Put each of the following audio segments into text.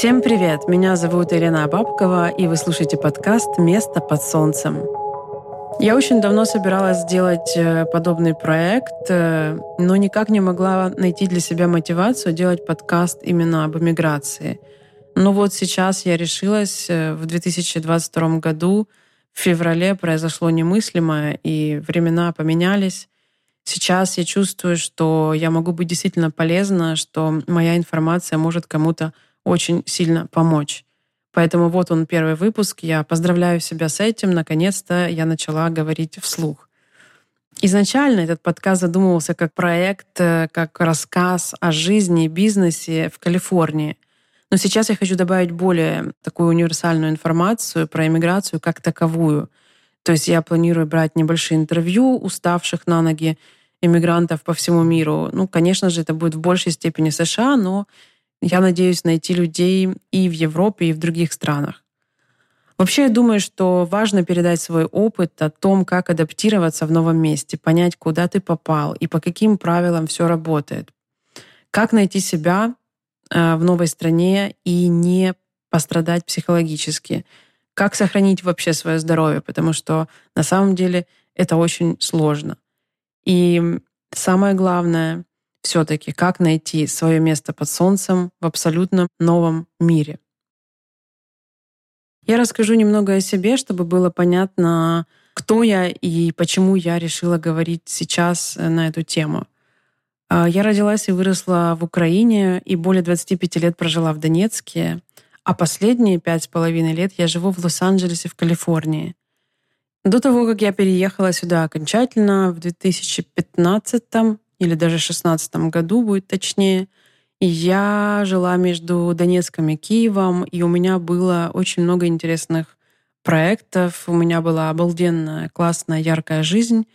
Всем привет! Меня зовут Елена Бабкова, и вы слушаете подкаст «Место под солнцем». Я очень давно собиралась сделать э, подобный проект, э, но никак не могла найти для себя мотивацию делать подкаст именно об эмиграции. Но вот сейчас я решилась э, в 2022 году, в феврале произошло немыслимое, и времена поменялись. Сейчас я чувствую, что я могу быть действительно полезна, что моя информация может кому-то очень сильно помочь. Поэтому вот он первый выпуск. Я поздравляю себя с этим. Наконец-то я начала говорить вслух. Изначально этот подкаст задумывался как проект, э, как рассказ о жизни и бизнесе в Калифорнии. Но сейчас я хочу добавить более такую универсальную информацию про иммиграцию как таковую. То есть я планирую брать небольшие интервью уставших на ноги иммигрантов по всему миру. Ну, конечно же, это будет в большей степени США, но я надеюсь найти людей и в Европе, и в других странах. Вообще, я думаю, что важно передать свой опыт о том, как адаптироваться в новом месте, понять, куда ты попал и по каким правилам все работает. Как найти себя э, в новой стране и не пострадать психологически. Как сохранить вообще свое здоровье, потому что на самом деле это очень сложно. И самое главное, все-таки, как найти свое место под солнцем в абсолютно новом мире. Я расскажу немного о себе, чтобы было понятно, кто я и почему я решила говорить сейчас э, на эту тему. А, я родилась и выросла в Украине и более 25 лет прожила в Донецке, а последние пять с половиной лет я живу в Лос-Анджелесе в Калифорнии. До того, как я переехала сюда окончательно в 2015 или даже в 16 году будет точнее. Я жила между Донецком и Киевом, и у меня было очень много интересных проектов, у меня была обалденная, классная, яркая жизнь.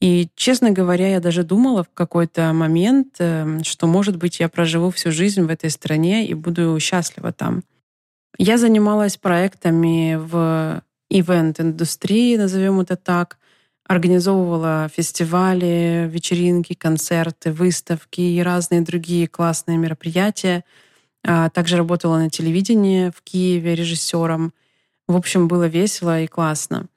И, честно говоря, я даже думала в какой-то момент, эм, что, может быть, я проживу всю жизнь в этой стране и буду счастлива там. Я занималась проектами в ивент-индустрии, назовем это так, организовывала фестивали, вечеринки, концерты, выставки и разные другие классные мероприятия. А, также работала на телевидении в Киеве режиссером. В общем, было весело и классно.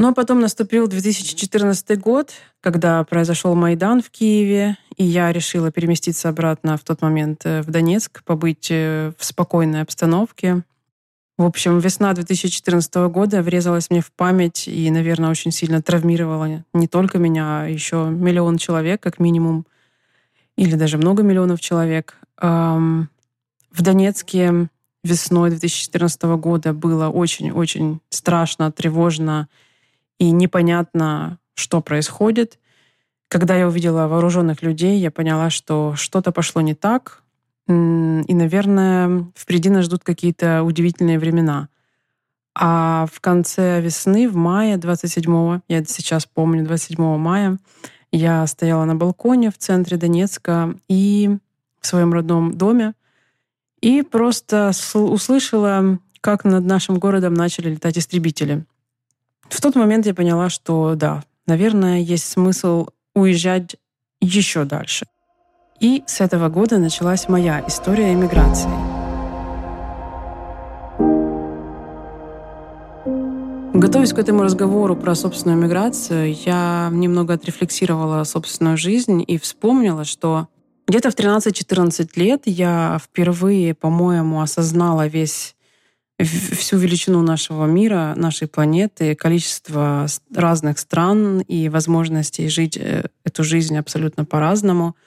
Но потом наступил 2014 год, когда произошел Майдан в Киеве, и я решила переместиться обратно в тот момент э, в Донецк, побыть э, в спокойной обстановке, в общем, весна 2014 года врезалась мне в память и, наверное, очень сильно травмировала не только меня, а еще миллион человек, как минимум, или даже много миллионов человек. В Донецке весной 2014 года было очень-очень страшно, тревожно и непонятно, что происходит. Когда я увидела вооруженных людей, я поняла, что что-то пошло не так, и, наверное, впереди нас ждут какие-то удивительные времена. А в конце весны, в мае 27-го, я сейчас помню, 27 мая, я стояла на балконе в центре Донецка и в своем родном доме, и просто услышала, как над нашим городом начали летать истребители. В тот момент я поняла, что да, наверное, есть смысл уезжать еще дальше. И с этого года началась моя история эмиграции. Готовясь к этому разговору про собственную миграцию, я немного отрефлексировала собственную жизнь и вспомнила, что где-то в 13-14 лет я впервые, по-моему, осознала весь всю величину нашего мира, нашей планеты, количество разных стран и возможностей жить э, эту жизнь абсолютно по-разному —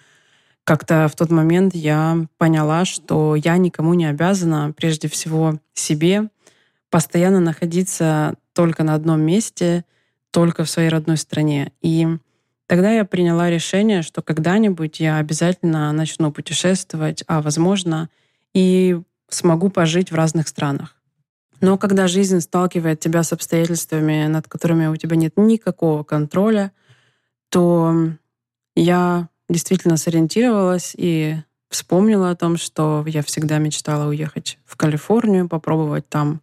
как-то в тот момент я поняла, что я никому не обязана, прежде всего себе, постоянно находиться только на одном месте, только в своей родной стране. И тогда я приняла решение, что когда-нибудь я обязательно начну путешествовать, а возможно и смогу пожить в разных странах. Но когда жизнь сталкивает тебя с обстоятельствами, над которыми у тебя нет никакого контроля, то я действительно сориентировалась и вспомнила о том, что я всегда мечтала уехать в Калифорнию, попробовать там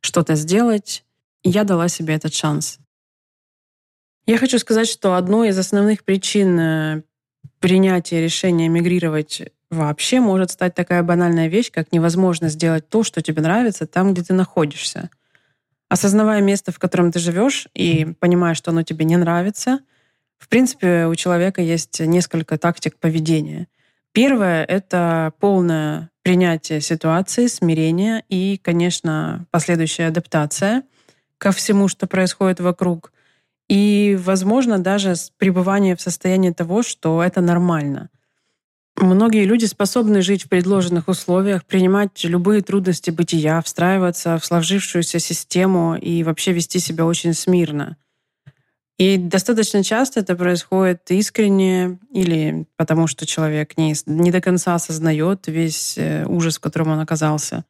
что-то сделать. Я дала себе этот шанс. Я хочу сказать, что одной из основных причин э, принятия решения эмигрировать вообще может стать такая банальная вещь, как невозможно сделать то, что тебе нравится, там, где ты находишься. Осознавая место, в котором ты живешь, и понимая, что оно тебе не нравится, в принципе, у человека есть несколько тактик поведения. Первое — это полное принятие ситуации, смирение и, конечно, последующая адаптация ко всему, что происходит вокруг. И, возможно, даже пребывание в состоянии того, что это нормально. Многие люди способны жить в предложенных условиях, принимать любые трудности бытия, встраиваться в сложившуюся систему и вообще вести себя очень смирно. И достаточно часто это происходит искренне или потому, что человек не, не до конца осознает весь э, ужас, в котором он оказался.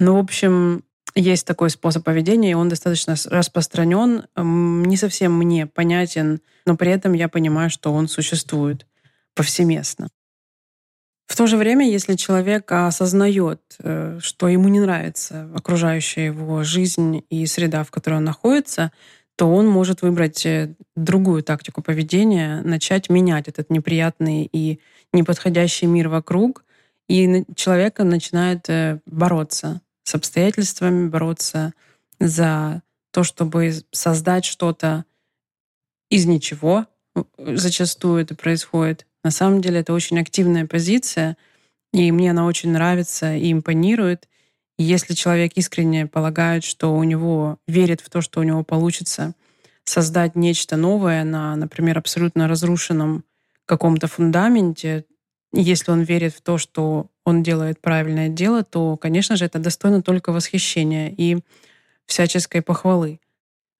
Ну, в общем, есть такой способ поведения, и он достаточно распространен, не совсем мне понятен, но при этом я понимаю, что он существует повсеместно. В то же время, если человек осознает, э, что ему не нравится окружающая его жизнь и среда, в которой он находится, то он может выбрать э, другую тактику поведения, начать менять этот неприятный и неподходящий мир вокруг, и человек начинает э, бороться с обстоятельствами, бороться за то, чтобы создать что-то из ничего. Зачастую это происходит. На самом деле это очень активная позиция, и мне она очень нравится и импонирует. И если человек искренне полагает, что у него верит в то, что у него получится создать нечто новое на, например, абсолютно разрушенном каком-то фундаменте, если он верит в то, что он делает правильное дело, то, конечно же, это достойно только восхищения и всяческой похвалы.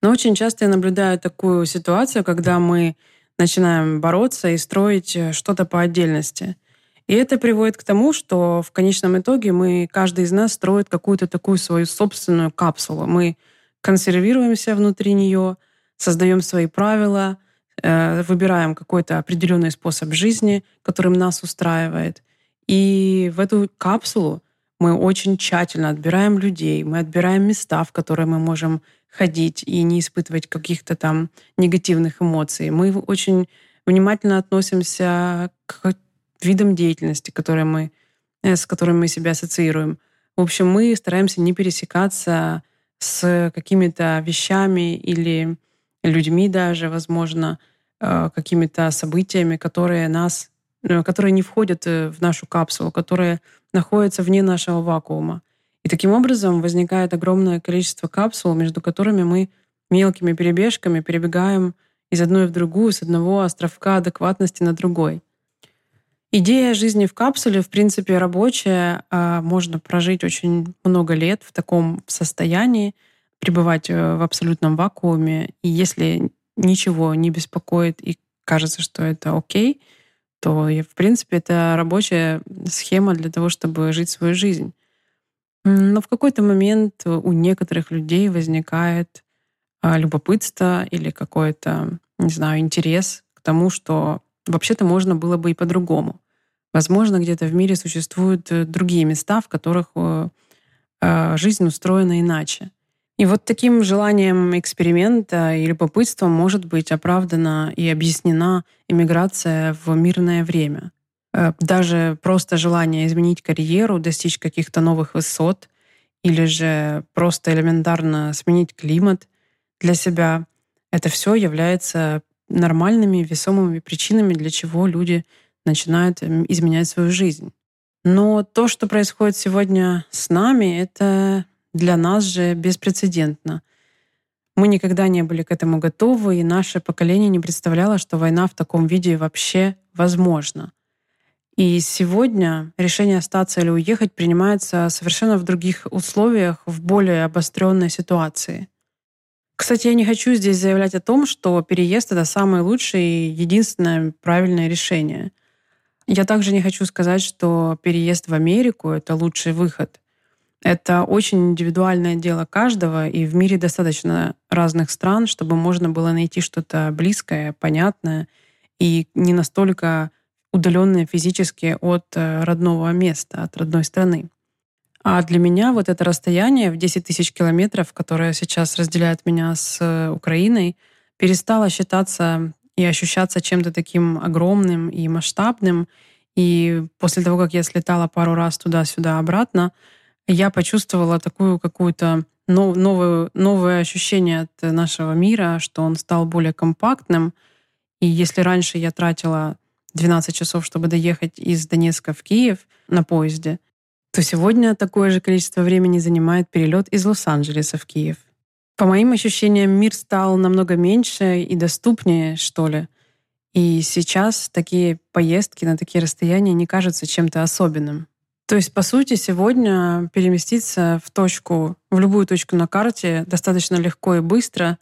Но очень часто я наблюдаю такую ситуацию, когда мы начинаем бороться и строить э, что-то по отдельности. И это приводит к тому, что в конечном итоге мы, каждый из нас строит какую-то такую свою собственную капсулу. Мы консервируемся внутри нее, создаем свои правила, э, выбираем какой-то определенный способ жизни, которым нас устраивает. И в эту капсулу мы очень тщательно отбираем людей, мы отбираем места, в которые мы можем ходить и не испытывать каких-то там негативных эмоций. Мы очень внимательно относимся к видам деятельности, которые мы, э, с которыми мы себя ассоциируем. В общем, мы стараемся не пересекаться с какими-то вещами или людьми даже, возможно, э, какими-то событиями, которые нас, э, которые не входят в нашу капсулу, которые находятся вне нашего вакуума. И таким образом возникает огромное количество капсул, между которыми мы мелкими перебежками перебегаем из одной в другую, с одного островка адекватности на другой. Идея жизни в капсуле, в принципе, рабочая. А, можно прожить очень много лет в таком состоянии, пребывать э, в абсолютном вакууме. И если ничего не беспокоит и кажется, что это окей, то, в принципе, это рабочая схема для того, чтобы жить свою жизнь. Но в какой-то момент у некоторых людей возникает а, любопытство или какой-то, не знаю, интерес к тому, что вообще-то можно было бы и по-другому. Возможно, где-то в мире существуют э, другие места, в которых э, а, жизнь устроена иначе. И вот таким желанием эксперимента и любопытством может быть оправдана и объяснена иммиграция в мирное время. Э, даже просто желание изменить карьеру, достичь каких-то новых высот или же просто элементарно сменить климат для себя, это все является нормальными, весомыми причинами, для чего люди начинают изменять свою жизнь. Но то, что происходит сегодня с нами, это для нас же беспрецедентно. Мы никогда не были к этому готовы, и наше поколение не представляло, что война в таком виде вообще возможна. И сегодня решение остаться или уехать принимается совершенно в других условиях, в более обостренной ситуации. Кстати, я не хочу здесь заявлять о том, что переезд — это самое лучшее и единственное правильное решение. Я также не хочу сказать, что переезд в Америку — это лучший выход. Это очень индивидуальное дело каждого, и в мире достаточно разных стран, чтобы можно было найти что-то близкое, понятное и не настолько удаленные физически от э, родного места, от родной страны. А для меня вот это расстояние в 10 тысяч километров, которое сейчас разделяет меня с э, Украиной, перестала считаться и ощущаться чем-то таким огромным и масштабным. И после того, как я слетала пару раз туда-сюда обратно, я почувствовала такую какую-то новое, новое ощущение от нашего мира, что он стал более компактным. И если раньше я тратила 12 часов, чтобы доехать из Донецка в Киев на поезде, то сегодня такое же количество времени занимает перелет из Лос-Анджелеса в Киев. По моим ощущениям, мир стал намного меньше и доступнее, что ли. И сейчас такие поездки на такие расстояния не кажутся чем-то особенным. То есть, по сути, сегодня переместиться в точку, в любую точку на карте достаточно легко и быстро,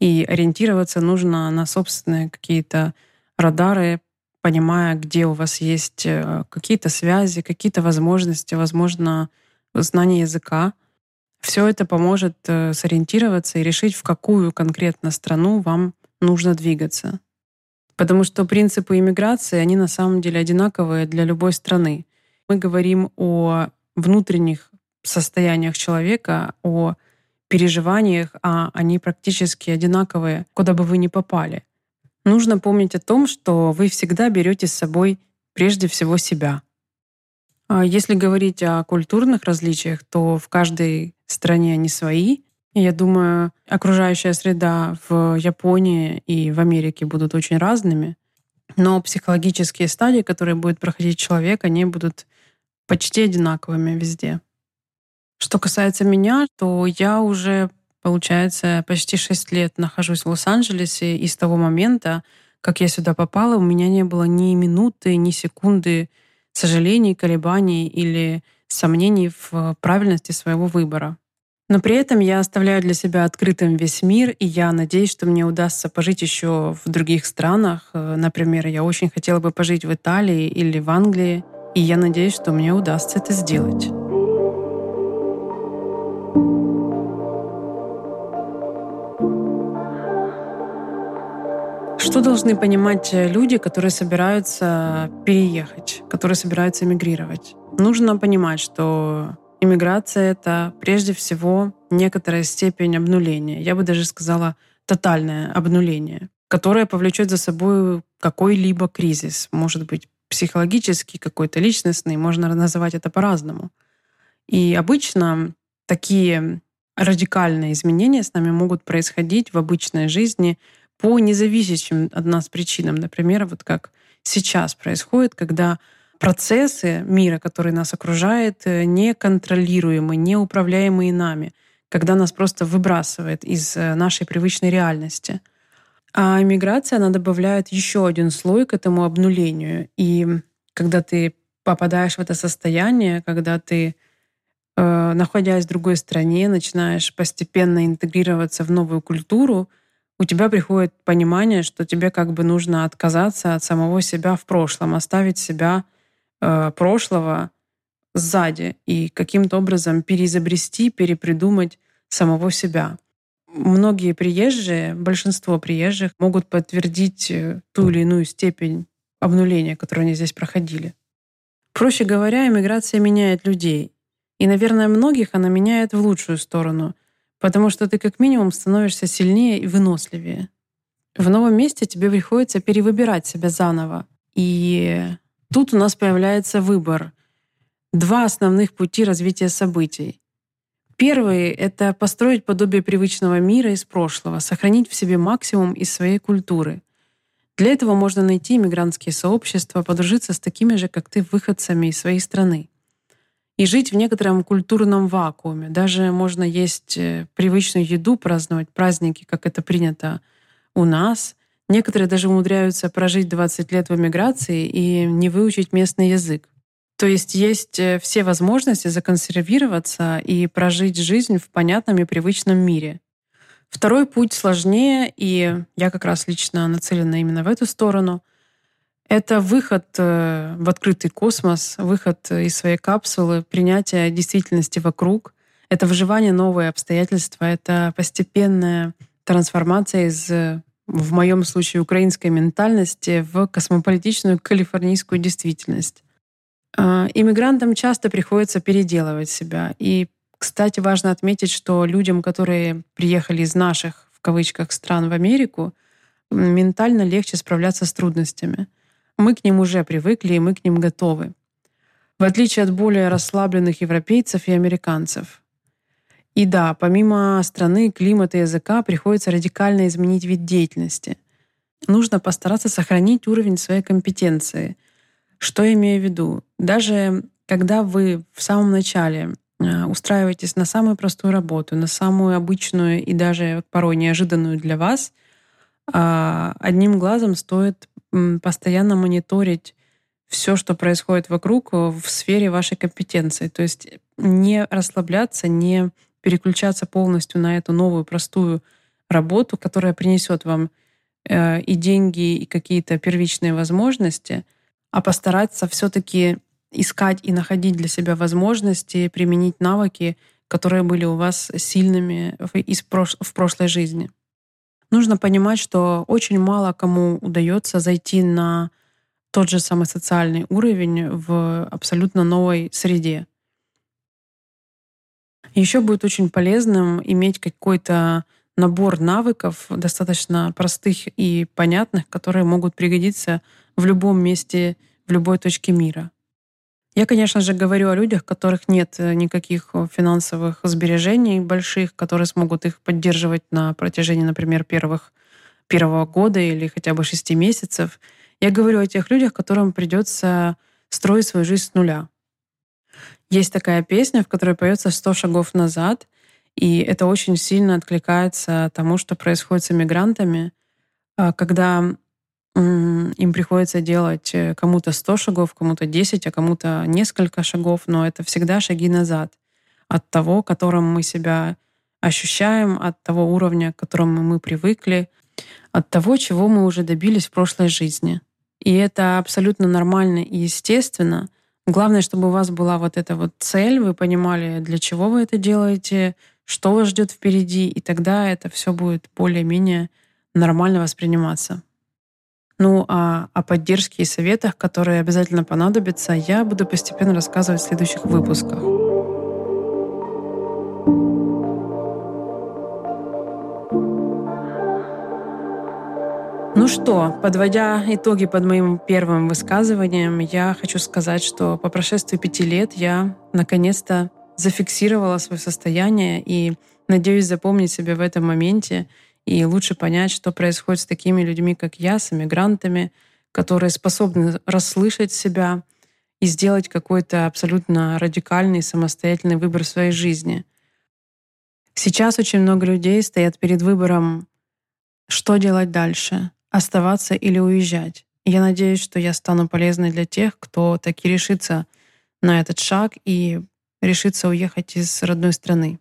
и ориентироваться нужно на собственные какие-то радары, понимая, где у вас есть э, какие-то связи, какие-то возможности, возможно, знание языка. Все это поможет э, сориентироваться и решить, в какую конкретно страну вам нужно двигаться. Потому что принципы иммиграции, они на самом деле одинаковые для любой страны мы говорим о внутренних состояниях человека, о переживаниях, а они практически одинаковые, куда бы вы ни попали. Нужно помнить о том, что вы всегда берете с собой прежде всего себя. А если говорить о культурных различиях, то в каждой стране они свои. я думаю, окружающая среда в Японии и в Америке будут очень разными. Но психологические стадии, которые будет проходить человек, они будут почти одинаковыми везде. Что касается меня, то я уже, получается, почти 6 лет нахожусь в Лос-Анджелесе, и с того момента, как я сюда попала, у меня не было ни минуты, ни секунды сожалений, колебаний или сомнений в правильности своего выбора. Но при этом я оставляю для себя открытым весь мир, и я надеюсь, что мне удастся пожить еще в других странах. Например, я очень хотела бы пожить в Италии или в Англии — и я надеюсь, что мне удастся это сделать. Что должны понимать люди, которые собираются переехать, которые собираются эмигрировать? Нужно понимать, что иммиграция — это прежде всего некоторая степень обнуления. Я бы даже сказала тотальное обнуление, которое повлечет за собой какой-либо кризис. Может быть, психологический, какой-то личностный, можно называть это по-разному. И обычно такие радикальные изменения с нами могут происходить в обычной жизни по независящим от нас причинам. Например, вот как сейчас происходит, когда процессы мира, который нас окружает, неконтролируемы, неуправляемые нами, когда нас просто выбрасывает из нашей привычной реальности — а иммиграция, она добавляет еще один слой к этому обнулению. И когда ты попадаешь в это состояние, когда ты, э, находясь в другой стране, начинаешь постепенно интегрироваться в новую культуру, у тебя приходит понимание, что тебе как бы нужно отказаться от самого себя в прошлом, оставить себя э, прошлого сзади и каким-то образом переизобрести, перепридумать самого себя многие приезжие, большинство приезжих могут подтвердить э, ту или иную степень обнуления, которую они здесь проходили. Проще говоря, иммиграция меняет людей. И, наверное, многих она меняет в лучшую сторону, потому что ты как минимум становишься сильнее и выносливее. В новом месте тебе приходится перевыбирать себя заново. И тут у нас появляется выбор. Два основных пути развития событий. Первый — это построить подобие привычного мира из прошлого, сохранить в себе максимум из своей культуры. Для этого можно найти иммигрантские сообщества, подружиться с такими же, как ты, выходцами из своей страны. И жить в некотором культурном вакууме. Даже можно есть э, привычную еду, праздновать праздники, как это принято у нас. Некоторые даже умудряются прожить 20 лет в эмиграции и не выучить местный язык. То есть есть э, все возможности законсервироваться и прожить жизнь в понятном и привычном мире. Второй путь сложнее, и я как раз лично нацелена именно в эту сторону. Это выход э, в открытый космос, выход из своей капсулы, принятие действительности вокруг. Это выживание новые обстоятельства, это постепенная трансформация из, в моем случае, украинской ментальности в космополитичную калифорнийскую действительность. А, иммигрантам часто приходится переделывать себя. И, кстати, важно отметить, что людям, которые приехали из наших в кавычках стран в Америку, ментально легче справляться с трудностями. Мы к ним уже привыкли, и мы к ним готовы. В отличие от более расслабленных европейцев и американцев. И да, помимо страны, климата и языка, приходится радикально изменить вид деятельности. Нужно постараться сохранить уровень своей компетенции. Что я имею в виду? Даже когда вы в самом начале э, устраиваетесь на самую простую работу, на самую обычную и даже порой неожиданную для вас, а, одним глазом стоит постоянно мониторить все, что происходит вокруг э, в сфере вашей компетенции. То есть не расслабляться, не переключаться полностью на эту новую простую работу, которая принесет вам э, и деньги, и какие-то первичные возможности, а постараться все-таки искать и находить для себя возможности применить навыки, которые были у вас сильными в прошлой жизни. Нужно понимать, что очень мало кому удается зайти на тот же самый социальный уровень в абсолютно новой среде. Еще будет очень полезным иметь какой-то набор навыков, достаточно простых и понятных, которые могут пригодиться в любом месте, в любой точке мира. Я, конечно же, говорю о людях, у которых нет э, никаких э, финансовых сбережений больших, которые смогут их поддерживать на протяжении, например, первых, первого года или хотя бы шести месяцев. Я говорю о тех людях, которым придется строить свою жизнь с нуля. Есть такая песня, в которой поется «100 шагов назад», и это очень сильно откликается тому, что происходит с иммигрантами, а, когда им приходится делать э, кому-то 100 шагов, кому-то 10, а кому-то несколько шагов, но это всегда шаги назад от того, которым мы себя ощущаем, от того уровня, к которому мы привыкли, от того, чего мы уже добились в прошлой жизни. И это абсолютно нормально и естественно. Главное, чтобы у вас была вот эта вот цель, вы понимали, для чего вы это делаете, что вас ждет впереди, и тогда это все будет более-менее нормально восприниматься. Ну а о поддержке и советах, которые обязательно понадобятся, я буду постепенно рассказывать в следующих выпусках. Ну что, подводя итоги под моим первым высказыванием, я хочу сказать, что по прошествии пяти лет я наконец-то зафиксировала свое состояние и надеюсь запомнить себя в этом моменте и лучше понять, что происходит с такими людьми, как я, с эмигрантами, которые способны расслышать себя и сделать какой-то абсолютно радикальный самостоятельный выбор в своей жизни. Сейчас очень много людей стоят перед выбором, что делать дальше, оставаться или уезжать. Я надеюсь, что я стану полезной для тех, кто таки решится на этот шаг и решится уехать из родной страны.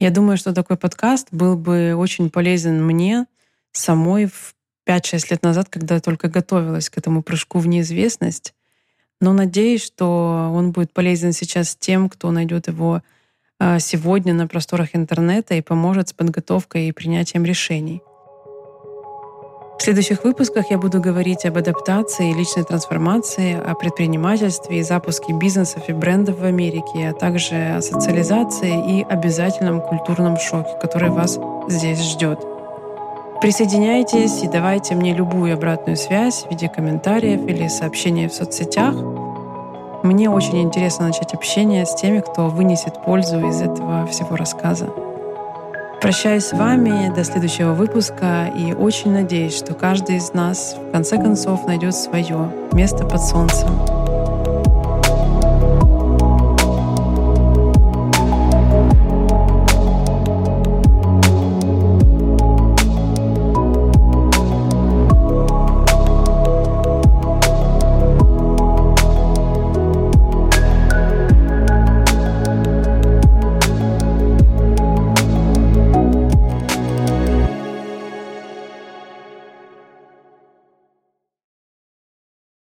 Я думаю, что такой подкаст был бы очень полезен мне самой в 5-6 лет назад, когда я только готовилась к этому прыжку в неизвестность. Но надеюсь, что он будет полезен сейчас тем, кто найдет его а, сегодня на просторах интернета и поможет с подготовкой и принятием решений. В следующих выпусках я буду говорить об адаптации личной трансформации, о предпринимательстве и запуске бизнесов и брендов в Америке, а также о социализации и обязательном культурном шоке, который вас здесь ждет. Присоединяйтесь и давайте мне любую обратную связь в виде комментариев или сообщений в соцсетях. Мне очень интересно начать общение с теми, кто вынесет пользу из этого всего рассказа. Прощаюсь с вами до следующего выпуска и очень надеюсь, что каждый из нас в конце концов найдет свое место под солнцем.